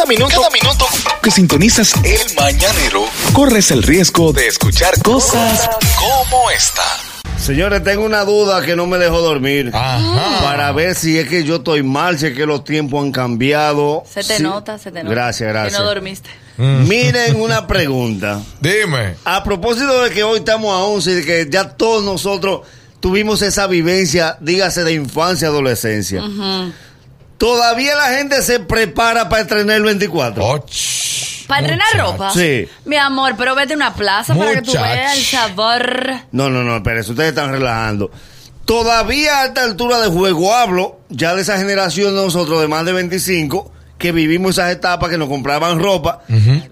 Cada minuto, cada minuto que sintonizas el mañanero, corres el riesgo de escuchar cosas como esta. Señores, tengo una duda que no me dejó dormir. Ajá. Para ver si es que yo estoy mal, si es que los tiempos han cambiado. Se te Sí. nota, se te nota. Gracias, gracias. Que no dormiste. Miren una pregunta. Dime. A propósito de que hoy estamos a 11 y de que ya todos nosotros tuvimos esa vivencia, dígase de infancia, adolescencia. Todavía la gente se prepara para estrenar el 24. Oh, ch- ¿Para entrenar ropa? Sí. Mi amor, pero vete a una plaza para que tú veas el sabor. No, no, no, espérense, ustedes están relajando. Todavía a esta altura de juego hablo ya de esa generación de nosotros de más de 25 que vivimos esas etapas que nos compraban ropa.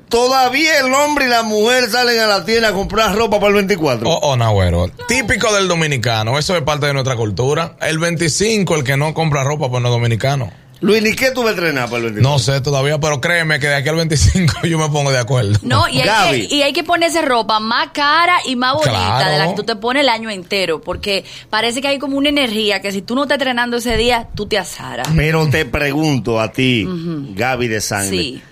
Todavía el hombre y la mujer salen a la tienda a comprar ropa para el 24. Oh, oh, Nagüero. Típico del dominicano. Eso es parte de nuestra cultura. El 25, el que no compra ropa, pues no es dominicano. Luis, ¿y qué tú vas a entrenar para el 24? No sé todavía, pero créeme que de aquí al 25 yo me pongo de acuerdo. No, y hay, Gaby. que, y hay que ponerse ropa más cara y más bonita Claro. de la que tú te pones el año entero. Porque parece que hay como una energía que si tú no estás entrenando ese día, tú te asaras. Pero te pregunto a ti, Gaby de Sangre. Sí.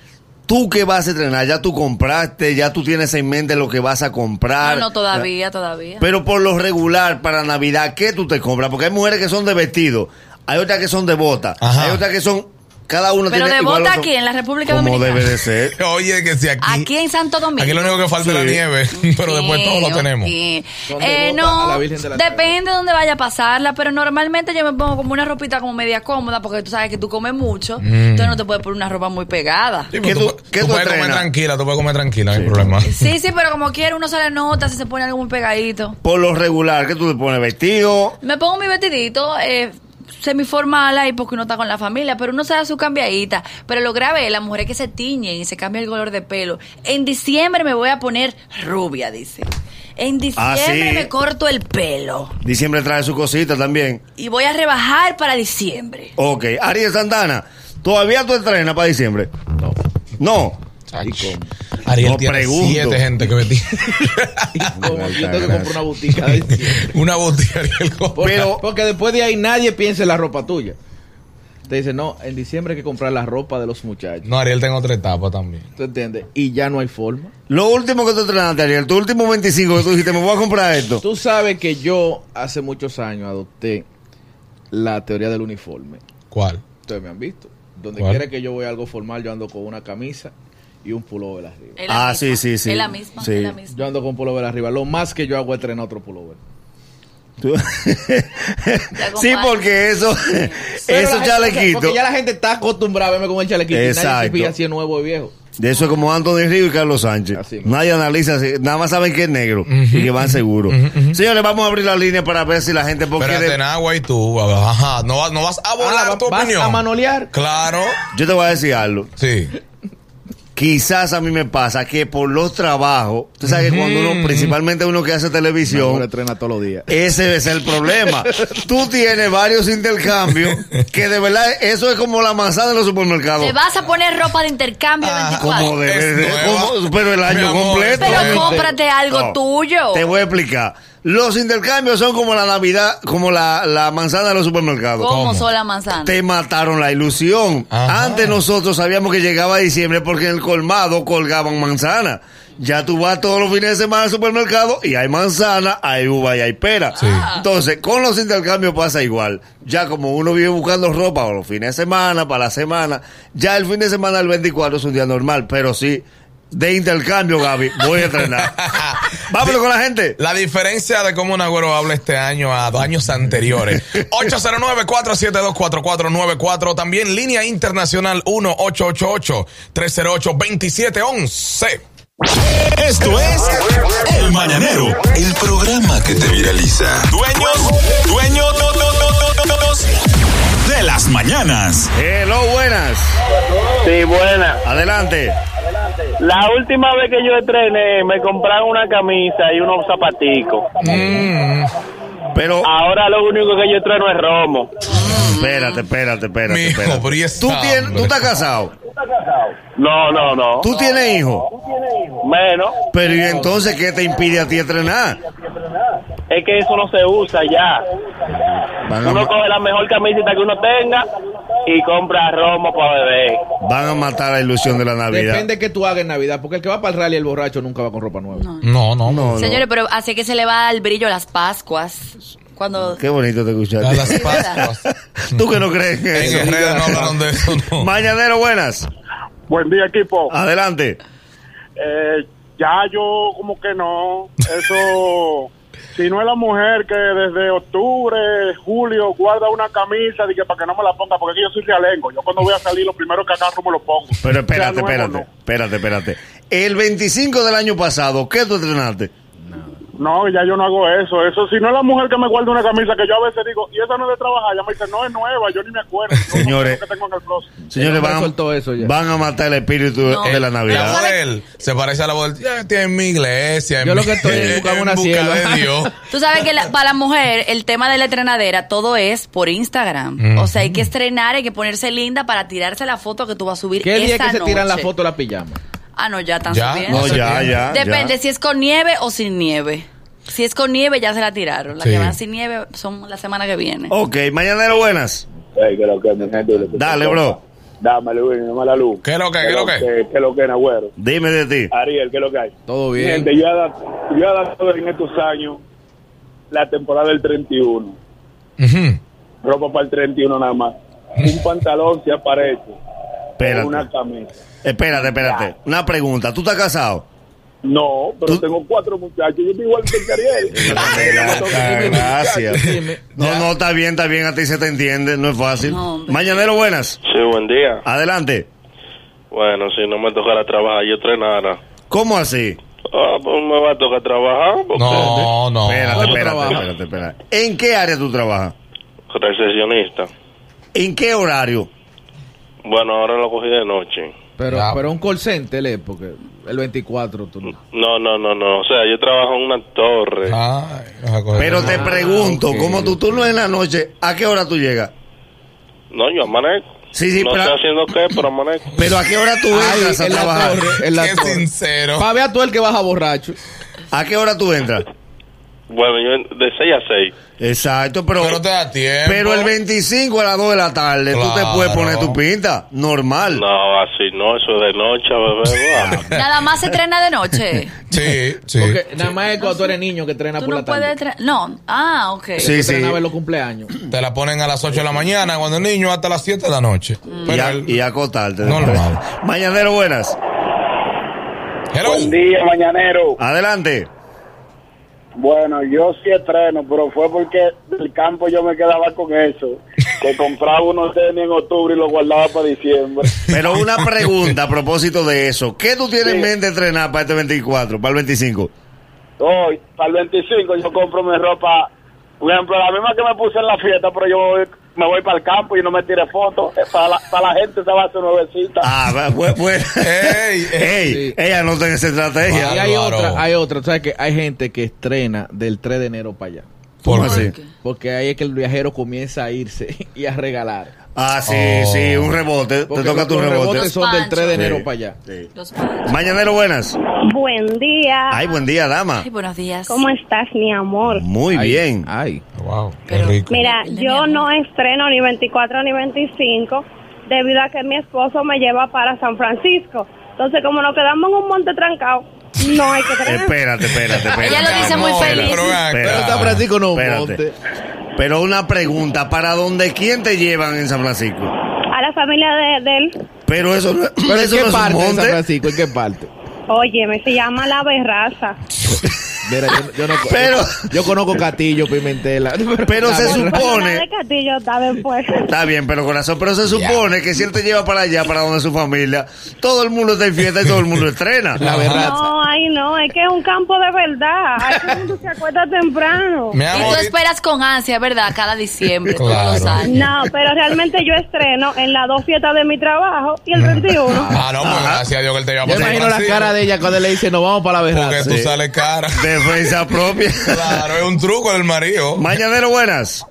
¿Tú qué vas a entrenar? ¿Ya tú compraste? ¿Ya tú tienes en mente lo que vas a comprar? No, no, todavía, todavía. Pero por lo regular, para Navidad, ¿qué tú te compras? Porque hay mujeres que son de vestido, hay otras que son de bota, Ajá. hay otras que son... Cada una Pero tiene de igual bota aquí, en la República Como Dominicana. debe de ser. Oye, que si aquí. Aquí en Santo Domingo. Aquí lo único que falta es la Sí. nieve, pero después todo lo Ok, tenemos. Eh, bota no, a la Virgen de la depende de dónde vaya a pasarla, pero normalmente yo me pongo como una ropita como media cómoda porque tú sabes que tú comes mucho, entonces no te puedes poner una ropa muy pegada. Sí, ¿Qué pero tú- tú, qué tú tú puedes comer entrenas? tranquila, tú puedes comer tranquila, no hay problema. Sí, sí, pero como quiera uno se le nota si se pone algo muy pegadito. Por lo regular, ¿qué tú te pones? ¿Vestido? Me pongo mi vestidito eh, semiformal ahí porque uno está con la familia, pero uno se da su cambiadita. Pero lo grave es las mujeres que se tiñen y se cambia el color de pelo. En diciembre me voy a poner rubia, dice. En diciembre Ah, sí. me corto el pelo. Diciembre trae su cosita también. Y voy a rebajar para diciembre. Ok. Ariel Santana, ¿todavía tú entrenas para diciembre? No. No. Cómo? Ariel No tiene pregunto. siete gente que. Como yo tengo que comprar una botica de Una botella, Ariel. porque, Pero- porque después de ahí nadie piensa en la ropa tuya. Te dice, no, en diciembre hay que comprar la ropa de los muchachos. No, Ariel tengo otra etapa también. ¿Tú entiendes? Y ya no hay forma. Lo último que tú entrenaste, Ariel, tu último 25 que tú dijiste, me voy a comprar esto. Tú sabes que yo hace muchos años adopté la teoría del uniforme. ¿Cuál? Ustedes me han visto. Donde ¿Cuál? quiera que yo voy a algo formal, yo ando con una camisa y un pullover arriba. Es la Ah, misma, sí, sí, sí. Es la misma, Sí. es la misma. Yo ando con pullover arriba. Lo más que yo hago es entrenar otro pullover. Tú- sí, porque eso, gente- chalequitos, Porque ya la gente está acostumbrada a verme con el chalequito. Y nadie Exacto. se fija si es nuevo o viejo. de eso es como Anthony Río y Carlos Sánchez. Así. Nadie analiza, nada más saben que es negro y que van seguros. Señores, vamos a abrir la línea para ver si la gente... Porque Espérate, de- en agua y tú. Ajá. No, vas- no vas a volar Ah, tu ¿vas opinión. a manolear? Claro. yo te voy a decir algo. Sí. Quizás a mí me pasa que por los trabajos, tú sabes que cuando uno, principalmente uno que hace televisión, entrena todos los días. ese es el problema. Tú tienes varios intercambios que de verdad eso es como la manzana en los supermercados. Te vas a poner ropa de intercambio Ah, 24. Como de- como- pero el año completo. Pero Gente. cómprate algo No, tuyo. Te voy a explicar. Los intercambios son como la Navidad, como la, la manzana de los supermercados. ¿Cómo ¿Cómo? son las manzanas? Te mataron la ilusión. Ajá. Antes nosotros sabíamos que llegaba diciembre porque en el colmado colgaban manzana. Ya tú vas todos los fines de semana al supermercado y hay manzana, hay uva y hay pera. Sí. Entonces, con los intercambios pasa igual. Ya como uno vive buscando ropa para los fines de semana, para la semana, ya el fin de semana del 24 es un día normal, pero sí, de intercambio, Gaby, voy a entrenar. Vámonos con la gente. La diferencia de cómo un agüero habla este año a años anteriores. 809-472-4494. También línea internacional 1-888-308-2711. Esto es El Mañanero, el programa que te viraliza. Dueños, dueños no, no, no, no, no, no, de las mañanas. Hello, buenas. Sí, buena. Adelante. La última vez que yo entrené, me compraron una camisa y unos zapaticos. Pero, Ahora lo único que yo entreno es romo. espérate, espérate, espérate. Mijo, espérate. pero ¿Tú, tienes? ¿Tú estás casado? No, no, no. ¿Tú tienes hijos? Menos. Pero ¿y entonces qué te impide a ti entrenar? Es que eso no se usa ya. Uno coge la mejor camiseta que uno tenga y compra romo para beber. Van a matar la ilusión de la Navidad. Depende que tú hagas en Navidad, porque el que va para el rally el borracho nunca va con ropa nueva. No. No, no, no. No, Señores, pero así que se le va el brillo a las Pascuas. Cuando. Qué bonito te A escuchaste. las Pascuas. Tú que no crees en En eso. Guerrero no hablaron de eso, no. Mañanero, buenas. Buen día, equipo. Adelante. Eh, ya yo como que no. Eso, si no es la mujer que desde octubre, julio guarda una camisa, dije para que no me la ponga, porque aquí yo soy realengo. Yo cuando voy a salir, lo primero que agarro me lo pongo. Pero espérate, espérate, espérate, espérate. El 25 del año pasado, ¿qué tú estrenaste? No, ya yo no hago eso. Eso, si no es la mujer que me guarda una camisa, que yo a veces digo, y esa no es de trabajar, ya me dice, no es nueva, yo ni me acuerdo. No, Señores. no sé tengo en el closet. Señores, van, ya. van a matar el espíritu No. de la Navidad. él se parece a la voz tiene mi iglesia. en Yo lo que estoy es buscando una en busca sierva. de Dios. Tú sabes que la- para la mujer el tema de la estrenadera todo es por Instagram. O sea, hay que estrenar, hay que ponerse linda para tirarse la foto que tú vas a subir ¿Qué día esa que se tiran la foto la pijama? Ah, no, ya están Ya, subiendo. No, ya, ya. Depende ya. si es con nieve o sin nieve. Si es con nieve ya se la tiraron. Las Sí. que van sin nieve son la semana que viene. Ok, Mañanero, buenas. Ey, que lo que, mi gente, lo que- Dale, bro. Dame, Luis, dame la luz. ¿Qué es lo que? ¿Qué es lo que? ¿Qué es lo que, Nagüero? Dime de ti. Ariel, ¿qué es lo que hay? Todo bien. Gente, yo he dado, yo he dado en estos años la temporada del 31. Ujú. Ropa para el 31 nada más. Un pantalón se aparece. Espérate. Una camisa. Espérate, espérate. Una pregunta. ¿Tú estás casado? No, pero ¿Tú? tengo cuatro muchachos. Yo estoy igual que Ariel. Gracias. Dime. No, no, está bien, está bien. A ti se te entiende. No es fácil. No. Mañanero, buenas. Sí, buen día. Adelante. Bueno, si no me tocara trabajar, yo entrenara. ¿Cómo así? Ah, pues me va a tocar trabajar porque No, no. Espérate, ¿Cómo espérate, espérate, espérate. ¿En qué área tú trabajas? recesionista. ¿En qué horario? Bueno, ahora lo cogí de noche. Pero, Ya. pero un call center, eh, porque el 24 tú no. No, no, no, no. O sea, yo trabajo en una torre. Ay, vas a coger- Pero te pregunto, ok. como tu turno es en la noche, ¿a qué hora tú llegas? No, yo amanezco. Sí, sí, no pero- sé haciendo qué, pero amanezco. Pero ¿a qué hora tú Ay, entras a en la trabajar? torre, en la Qué torre. sincero. Pa' ver a tú el que baja borracho. ¿A qué hora tú entras? Bueno, yo de 6 a 6. Exacto, pero... Pero te da tiempo. Pero el 25 a las 2 de la tarde, tú te Claro. puedes poner tu pinta, normal. No, así no, eso es de noche, bebé. Nada más se estrena de noche. Sí, sí. Porque nada más es cuando tú eres niño que entrena Tú por no la tarde. No. Ah, ok. Sí, Que sí. entrenaba en los cumpleaños. Te la ponen a las 8 de la mañana, cuando el niño hasta las 7 de la noche. Y, Pero a- el- y acostarte. Normal. Mañanero, buenas. Hello. Buen día, mañanero. Adelante. Bueno, yo sí estreno, pero fue porque del campo yo me quedaba con eso. Que compraba unos tenis en octubre y los guardaba para diciembre. Pero una pregunta a propósito de eso. ¿Qué tú tienes en mente entrenar para este 24, para el 25? Hoy, para el 25, yo compro mi ropa. Por ejemplo, la misma que me puse en la fiesta, pero yo me voy para el campo y no me tire fotos. Eh, Para la, para la gente se va a hacer nuevecita. Ah, va- bu- bueno. Ey, Ey, Sí. ella no tiene esa estrategia. Y hay otra, hay otra. ¿Sabes que Hay gente que estrena del 3 de enero para allá. ¿Por ¿Cómo qué? así? Porque ahí es que el viajero comienza a irse y a regalar. Ah, sí, Oh. sí, un rebote. Porque te toca los- tu los rebote. rebotes son del 3 de Sí. enero para allá. Sí. Los. Mañanero, buenas. Buen día. Ay, buen día, dama. Ay, buenos días. ¿Cómo estás, mi amor? Muy Ay, bien. Ay. Wow, qué Pero- rico. Mira, yo no estreno ni 24 ni 25 debido a que mi esposo me lleva para San Francisco. Entonces, como nos quedamos en un monte trancado, no hay que estrenar. Espérate, espérate, espérate. Ella lo dice muy feliz. pero San Francisco no Espérate. monte. Pero una pregunta, ¿para dónde quién te llevan en San Francisco? A la familia de, de él, Pero eso, no- ¿Pero en eso qué no es un parte de San. Francisco? ¿En qué parte? óyeme, se llama La Berraza. Mira, yo, yo no Pero- yo conozco Castillo, Pimentela. Pero se supone, de Castillo está después. está bien, pero corazón, pero se supone que si él te lleva para allá, para donde su familia, todo el mundo está en fiesta y todo el mundo estrena. La verdad. No, ay no, es que es un campo de verdad. Ay, todo el mundo se acuerda temprano. Y tú esperas con ansia, ¿verdad? Cada diciembre, todos los Claro. años. No, pero realmente yo estreno en las dos fiestas de mi trabajo y el 31. Ah, no, pues gracias a Dios que él te lleva Yo para San imagino la cara de ella cuando le dice, nos vamos para la Porque berraza. tú sales cara. Defensa propia. Claro, es un truco del marido. Mañanero, buenas.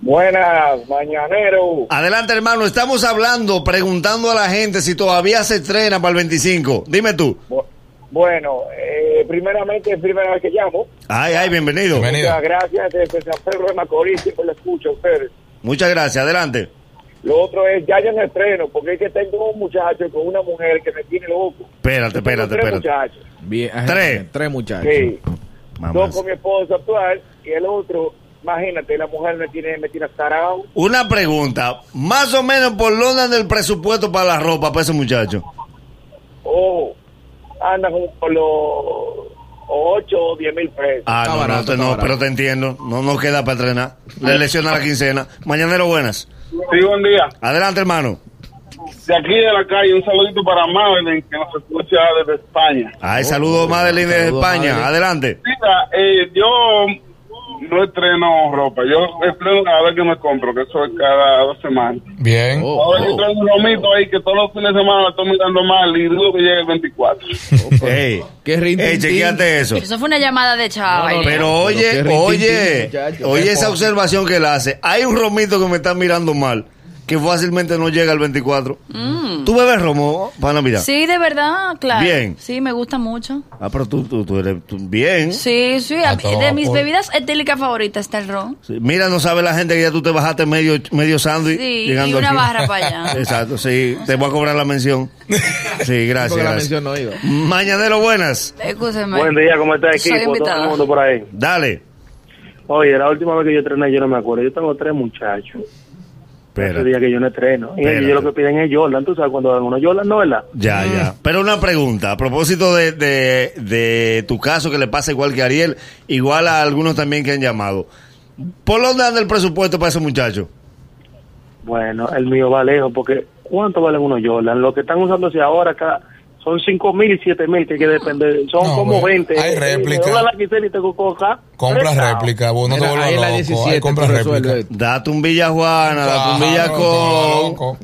Buenas, mañanero. Adelante, hermano. Estamos hablando, preguntando a la gente si todavía se estrena para el 25. Dime tú. Bu- Bueno, eh, primeramente, es primera vez que llamo. Ay, ay, bienvenido. Bienvenido. Muchas gracias desde San Pedro de Macorís, siempre lo escucho a ustedes. Muchas gracias. Adelante. Lo otro es ya ya en estreno, porque es que tengo un muchacho con una mujer que me tiene loco. Espérate, espérate, tres espérate. muchachos. Bien, ajá, Tres. Tres muchachos. Sí. Dos con mi esposo actual y el otro, imagínate, la mujer me tiene, me tiene tarao. Una pregunta, más o menos por dónde anda el presupuesto para la ropa para ese muchacho. Oh, anda como por los 8 o 10 mil pesos. Ah, Está no, barato, no, no, pero te entiendo. No nos queda para entrenar. Le lesiona la quincena. Mañanero, buenas. Sí, buen día. Adelante, hermano. De aquí de la calle, un saludito para Madeline, que nos escucha desde España. Ay, saludos, Madeline de Saludos, España. Madeline. Adelante. Mira, eh, yo no estreno ropa. Yo estreno cada vez que me compro, que eso es cada dos semanas. Bien. Oh, Ahora yo oh. traigo un romito ahí que todos los fines de semana la estoy mirando mal y dudo que llegue el 24. Ey, Qué rintintín. ey, chequeate eso. Eso fue una llamada de chaval. No, no, Pero oye, oye, oye esa observación que él hace. Hay un romito que me está mirando mal, que fácilmente no llega al 24. ¿Tú bebes romo para Navidad? Mm. Sí, de verdad, claro. Bien. Sí, me gusta mucho. Ah, pero tú, tú, tú eres tú- bien. Sí, sí. A a- todo de mis bebidas etílicas favoritas está el ron. Sí, Mira, no sabe la gente que ya tú te bajaste medio, medio sándwich. Sí, llegando y una aquí. barra para allá. Exacto, sí. Te voy a cobrar la mención. Sí, gracias. Porque la mención no iba. Mañanero, buenas. Escúcheme. Buen día, ¿cómo está Soy equipo? Todo el mundo por ahí. Dale. Oye, la última vez que yo entrené, yo no me acuerdo. Yo tengo tres muchachos. Ese Espera. día que yo no entreno. Y Espérate. ellos lo que piden es Jordan. ¿Tú sabes cuando dan uno Jordan, no, verdad? Ya, ya. Pero una pregunta, a propósito de, de, de tu caso que le pasa igual que a Ariel, igual a algunos también que han llamado. ¿Por dónde anda el presupuesto para ese muchacho? Bueno, el mío va lejos porque ¿cuánto valen unos Jordan? Lo que están usándose ahora acá son cinco mil y siete mil que hay que depender. Son No, como bueno, 20. hay Eh, réplica. dobla la quincena y tengo coca. Compra prestado. réplica, vos no te vuelvas loco. 17 Ahí compra réplica. Date un Villa Juana, date un Claro, Villa todo con. loco.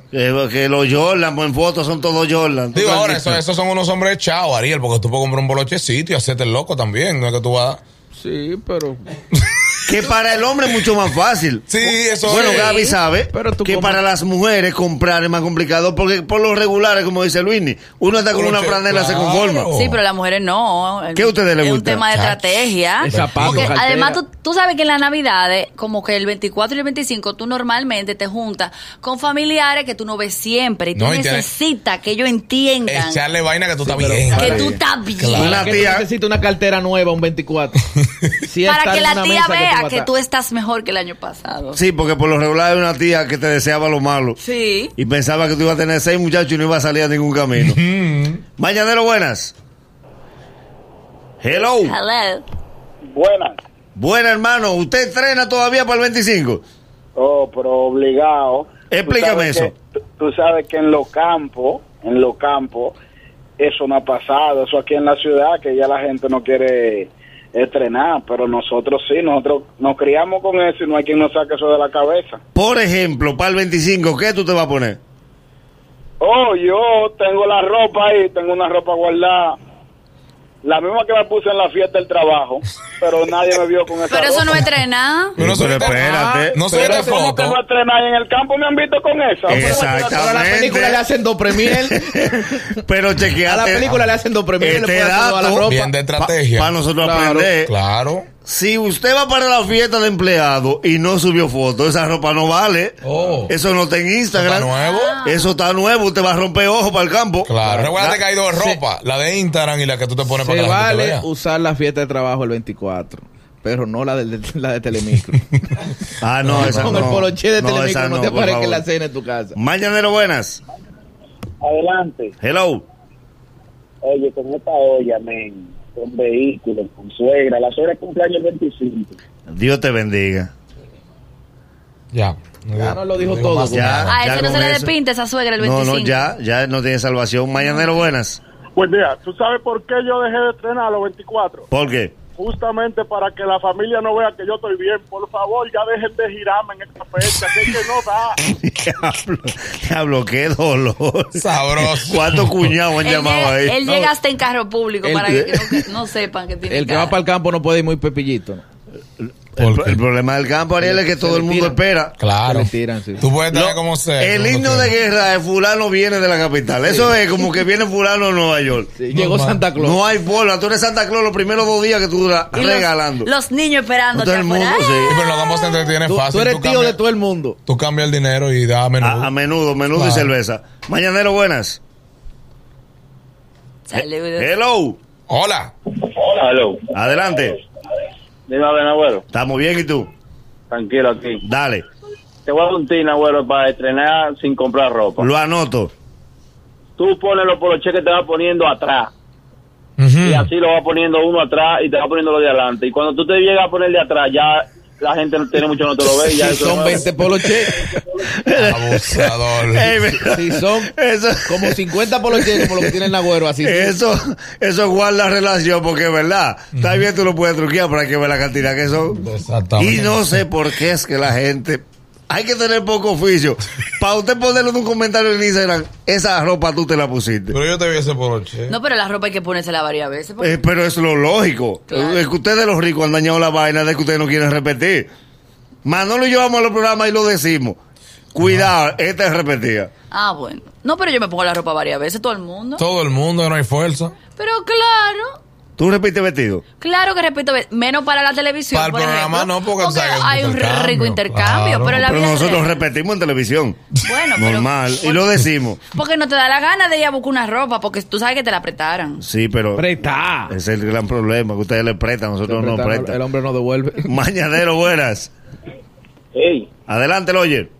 Que, los Jordan, en fotos son todos Jordan. Digo, ahora, eso- esos son unos hombres echados, Ariel, porque tú puedes comprar un bolochecito y hacerte el loco también. No es que tú vas. Sí, pero. Que para el hombre es mucho más fácil. Sí, eso Bueno, es. Gaby sabe Pero tú que para las mujeres comprar es más complicado porque por los regulares, como dice Luini, uno está con una que- franela, se claro. conforma. Sí, pero las mujeres no. ¿Qué a ustedes les Es un gusta? tema de Chacho. estrategia. Zapato, Porque cartera. además tú, tú sabes que en las navidades, como que el 24 y el 25, tú normalmente te juntas con familiares que tú no ves siempre. Y tú No, y tienes- necesitas que ellos entiendan Echarle vaina que tú estás pero- bien. que tú estás bien. Claro. Una tú tía- necesitas una cartera nueva, un 24. Si Para que en la una tía mesa vea que tú estás mejor que el año pasado. Sí, porque por lo regular hay una tía que te deseaba lo malo. Sí. Y pensaba que tú ibas a tener seis muchachos y no ibas a salir a ningún camino. Mañanero, buenas. Hello. Hello. Buenas. Buena, hermano. ¿Usted entrena todavía para el 25? Oh, pero obligado. Explícame Tú eso. que- tú- tú sabes que en los campos, en los campos, eso no ha pasado. Eso aquí en la ciudad, que ya la gente no quiere estrenar, pero nosotros sí, nosotros nos criamos con eso y no hay quien nos saque eso de la cabeza. Por ejemplo, para el 25, ¿qué tú te vas a poner? Oh, yo tengo la ropa ahí, tengo una ropa guardada. La misma que me puse en la fiesta del trabajo, pero nadie me vio con esa Pero eso ropa. no es trenar. Pero no Pero espérate. No ¿cómo que foto. voy a en el campo? ¿Me han visto con esa? Exactamente. Pero a la película le hacen dos premier. Pero A la chequeate. película le hacen dos premier. Este le ponen todo a la dato- ropa. Bien de estrategia. Para nosotros Claro, aprender. Claro. Si usted va para la fiesta de empleado y no subió foto, esa ropa no vale. Oh. Eso no está en Instagram. ¿Está nuevo? Eso está nuevo. Usted va a romper ojo para el campo. Claro. Recuerda que hay dos Sí. ropas. La de Instagram y la que tú te pones para que la gente te vale vea. usar la fiesta de trabajo el 24. Pero no la de, la de Telemicro. Ah, no, esa Con no. el poloche de No, Telemicro esa no, no, te favor. la cena en tu casa. Mañanero, buenas. Adelante. Hello. Oye, con esta olla, men, con vehículos, con suegra. La suegra cumpleaños el 25. Dios te bendiga. Ya. Ya nos lo dijo todo. Ya. A ya ese no se le despinta esa suegra el No, 25. no, ya, ya no tiene salvación. Mañanero, buenas. Buen día. ¿Tú sabes por qué yo dejé de estrenar a los 24? ¿Por qué? Justamente para que la familia no vea que yo estoy bien. Por favor, ya dejen de girarme en esta fecha, que es que no da. Diablo, diablo, qué dolor. Sabroso. ¿Cuántos cuñados han Él, llamado llega, ahí? él llega hasta en carro público El- para que, que no, que no sepan que tiene El que va para el campo no puede ir muy pepillito. ¿no? El, el problema del campo, Ariel, es que todo el mundo espera. Claro. Tiran, sí. Tú puedes Lo- como sea. el himno tú de guerra de fulano viene de la capital. Eso es como que viene fulano de Nueva York. Sí, Llegó. Santa Claus. No hay forma. Tú eres Santa Claus los primeros dos días que tú duras los- regalando. Los, niños esperando. Todo el mundo, sí. Sí, pero los campos se entretienen Tú, fácil. tú eres tío cambias- de todo el mundo. Tú cambias el dinero y da a menudo. A, a menudo, menudo y cerveza. Mañanero, buenas. Saludos. Hello. Hola. Hello. Adelante. Dime a ver, abuelo. Estamos bien, ¿y tú? Tranquilo aquí. Dale. Te voy a dar un tin, abuelo, para estrenar sin comprar ropa. Lo anoto. Tú pones los poloches que te vas poniendo atrás. Y así lo vas poniendo uno atrás y te vas poniendo lo de adelante. Y cuando tú te llegas a poner de atrás, ya la gente no tiene mucho, no te lo ve. y Ya Si eso son no- 20 poloches. Abusador. Si son eso, como 50 poloches como lo que tiene el Nagüero, así. eso, eso guarda relación porque es verdad. Está bien, tú lo puedes truquear, pero hay que ver la cantidad que son. Exactamente. Y no sé por qué es que la gente. Hay que tener poco oficio. Para usted ponerlo en un comentario en Instagram, esa ropa tú te la pusiste. Pero yo te vi ese poloche. No, pero la ropa hay que ponérsela varias veces. porque- Eh, pero es lo lógico. Claro. Es que ustedes los ricos han dañado la vaina de que ustedes no quieren repetir. Manolo y yo vamos a los programas y lo decimos. Cuidado, esta es repetida. Ah, bueno. No, pero yo me pongo la ropa varias veces, todo el mundo. Todo el mundo, no hay fuerza. Pero claro, ¿Tú repites vestido? claro que repito, menos para la televisión. Para el por programa ejemplo, no, porque hay un rico intercambio, claro. pero la Pero vida nosotros real- repetimos en televisión. Bueno, pero- Normal. Y lo decimos. Porque no te da la gana de ir a buscar una ropa, porque tú sabes que te la prestaran. Sí, pero Presta. ese es el gran problema, que ustedes le prestan, nosotros no nos Presta, El prestan. hombre no devuelve. Mañanero, buenas. Ey, Adelante, Loyer.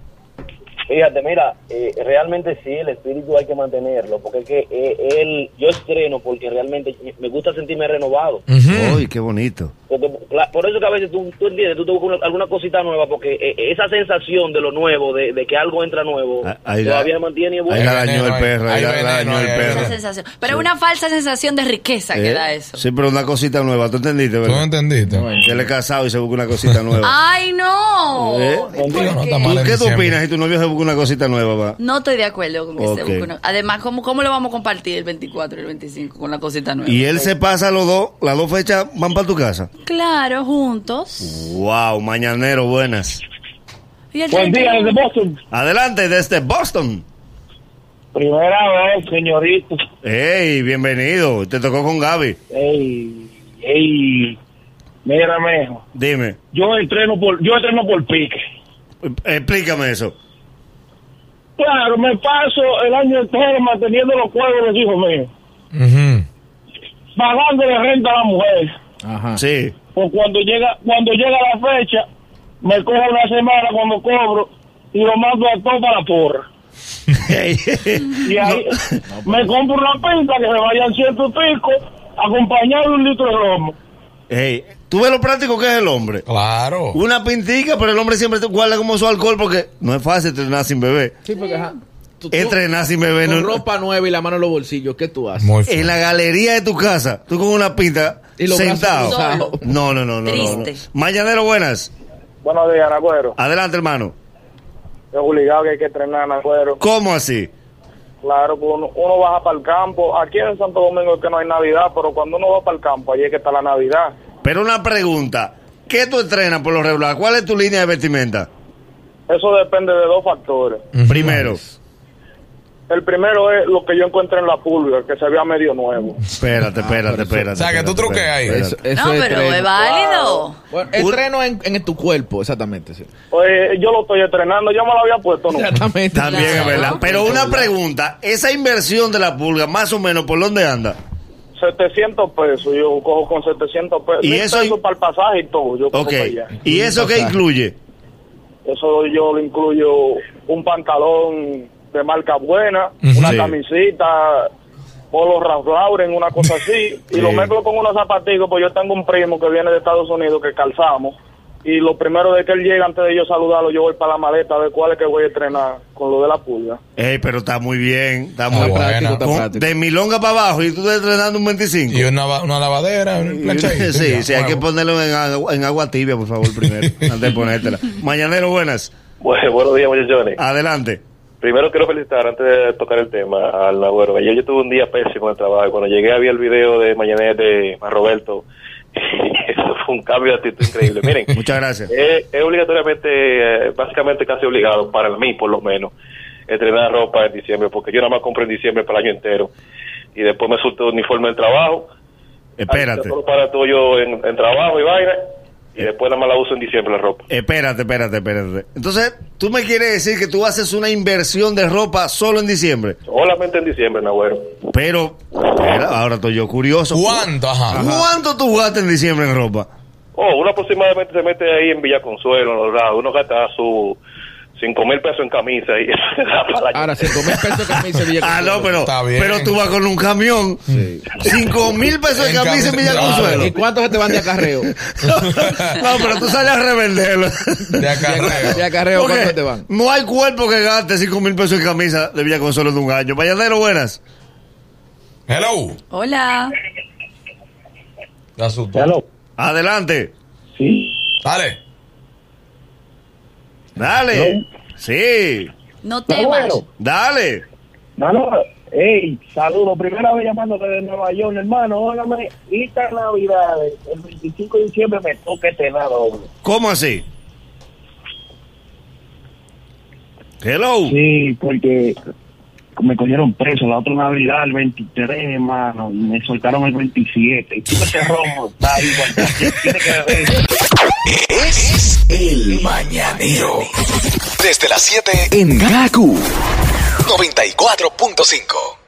Fíjate, mira, eh, realmente sí, el espíritu hay que mantenerlo, porque es que eh, él, yo estreno porque realmente me- gusta sentirme renovado. Ujú. Uy, qué bonito. Porque, por eso que a veces tú, tú entiendes, tú te buscas una- alguna cosita nueva, porque eh, esa sensación de lo nuevo, de, de que algo entra nuevo, Ah, ahí todavía la- mantiene Ahí la dañó el perro, ahí la dañó el perro. Esa sensación. Pero es una falsa sensación de riqueza que ¿Eh? da eso. Sí, pero una cosita nueva, ¿tú entendiste, ¿Tú verdad? entendiste? Que él es casado y se busca una cosita nueva. ¡Ay, no! ¿Eh? ¿Por Digo, no qué? está mal ¿Tú qué tú opinas si tu novio se busca una cosita nueva, va? No estoy de acuerdo con que se busque una- Además, ¿cómo, ¿cómo lo vamos a compartir el 24 y el 25 con la cosita nueva? Y él se pasa los dos, las dos fechas van para tu casa. Claro, juntos. Wow, mañanero, buenas. Buen día 31. desde Boston. Adelante desde Boston. Primera vez, señorito. Hey, bienvenido. Te tocó con Gaby. Ey, ey. Mira, mijo. Dime, Yo entreno por, yo entreno por pique. explícame eso. Claro, me paso el año entero manteniendo los cuervos de los hijos míos. Ujú. Pagándole renta a la mujer. Ajá. Sí. Pues cuando llega, cuando llega la fecha, me cojo una semana cuando cobro y lo mando a todo para la porra. Y ahí me compro una pinta que me vayan ciento pico, acompañado de un litro de romo. Hey, ¿tú ves lo práctico que es el hombre? Claro. Una pintica, pero el hombre siempre te guarda como su alcohol porque no es fácil entrenar sin bebé. Sí, porque ajá. Tú- tú- Entrenar sin bebé con no ropa nueva y la mano en los bolsillos, ¿qué tú haces? Muy. En la galería de tu casa, tú con una pinta Y los brazos sentado. No, no, no, no, no, no. Triste. Mañanero, buenas. Buenos días, Nagüero. Adelante, hermano. Es obligado que hay que entrenar, Nagüero. ¿Cómo así? Claro, que uno, uno baja para el campo. Aquí en Santo Domingo es que no hay Navidad, pero cuando uno va para el campo, allí es que está la Navidad. Pero una pregunta. ¿Qué tú entrenas por lo regular? ¿Cuál es tu línea de vestimenta? Eso depende de dos factores. Primero. El primero es lo que yo encuentro en la pulga, que se vea medio nuevo. Espérate, espérate, pero eso- espérate. O sea, que tú espérate, truques ahí. espérate. Eso, eso No, es pero estreno. es válido. Bueno, estreno en, en tu cuerpo, exactamente. Sí. Pues yo lo estoy entrenando, yo me lo había puesto, ¿no? Exactamente. También es verdad. Pero una pregunta. Esa inversión de la pulga, más o menos, ¿por dónde anda? 700 pesos, yo cojo con 700 pesos. ¿Y Mil eso- pesos para el pasaje y todo, yo cojo Ok. para allá. ¿Y eso qué incluye? Eso yo le incluyo un pantalón de marca buena, una Sí. camisita, polo Ralph Lauren, una cosa así, y Sí. lo mezclo con unos zapaticos, pues yo tengo un primo que viene de Estados Unidos que calzamos, y lo primero de que él llega, antes de yo saludarlo, yo voy para la maleta a ver cuál es que voy a entrenar con lo de la pulga. Ey, pero está muy bien. Está muy bueno. práctico, está Con- práctico. de milonga para abajo y tú estás entrenando un 25. Y una, va- una lavadera, un planchadito, Sí, ya, sí, hay que ponerlo en agua, en agua tibia, por favor, primero, antes de ponértela. Mañanero, buenas. Bueno, buenos días, muchachones. Adelante. Primero quiero felicitar, antes de tocar el tema, al Agüero. Ayer yo tuve un día pésimo en el trabajo. Cuando llegué había el video de Mañanet de Roberto Eso fue un cambio de actitud increíble. Miren, Muchas gracias. es, es obligatoriamente, eh, básicamente casi obligado, para mí por lo menos, estrenar ropa en diciembre, porque yo nada más compro en diciembre para el año entero. Y después me suelto uniforme del trabajo. Espérate. Todo para todo yo en, en trabajo y vaina. Y después nada más la uso en diciembre la ropa. Espérate, espérate, espérate. Entonces, ¿tú me quieres decir que tú haces una inversión de ropa solo en diciembre? Solamente en diciembre, Nagüero. Pero, espera, ahora estoy yo curioso. ¿Cuánto? Ajá. ¿Cuánto tú gastas en diciembre en ropa? Oh, uno aproximadamente se mete ahí en Villa Consuelo, en los lados. Uno gasta su cinco mil pesos en camisa y Ahora, 5 mil pesos camisa en Villa Ah, no, pero, Está bien. pero tú vas con un camión. Cinco mil pesos En camisa en Villa Consuelo. ¿Y cuántos se te van de acarreo? No, pero tú sales a revenderlo. De acarreo. De acarreo, Porque ¿cuántos te van? No hay cuerpo que gaste cinco mil pesos en camisa de Villa Consuelo de un año. Valladero, buenas. Hello. Hola. Te asustó. Adelante. Sí. Dale. Dale. Sí. No temas. Dale. Mano, hey, saludos. Primera vez llamándote de Nueva York, hermano. Óigame, esta Navidad, el 25 de diciembre me toca este lado. ¿Cómo así? Hello. Sí, porque me cogieron preso la otra Navidad, el 23, hermano, y me soltaron el 27. Y tú ese romo está ver. Es el mañanero. Desde las 7 en Gaku 94.5.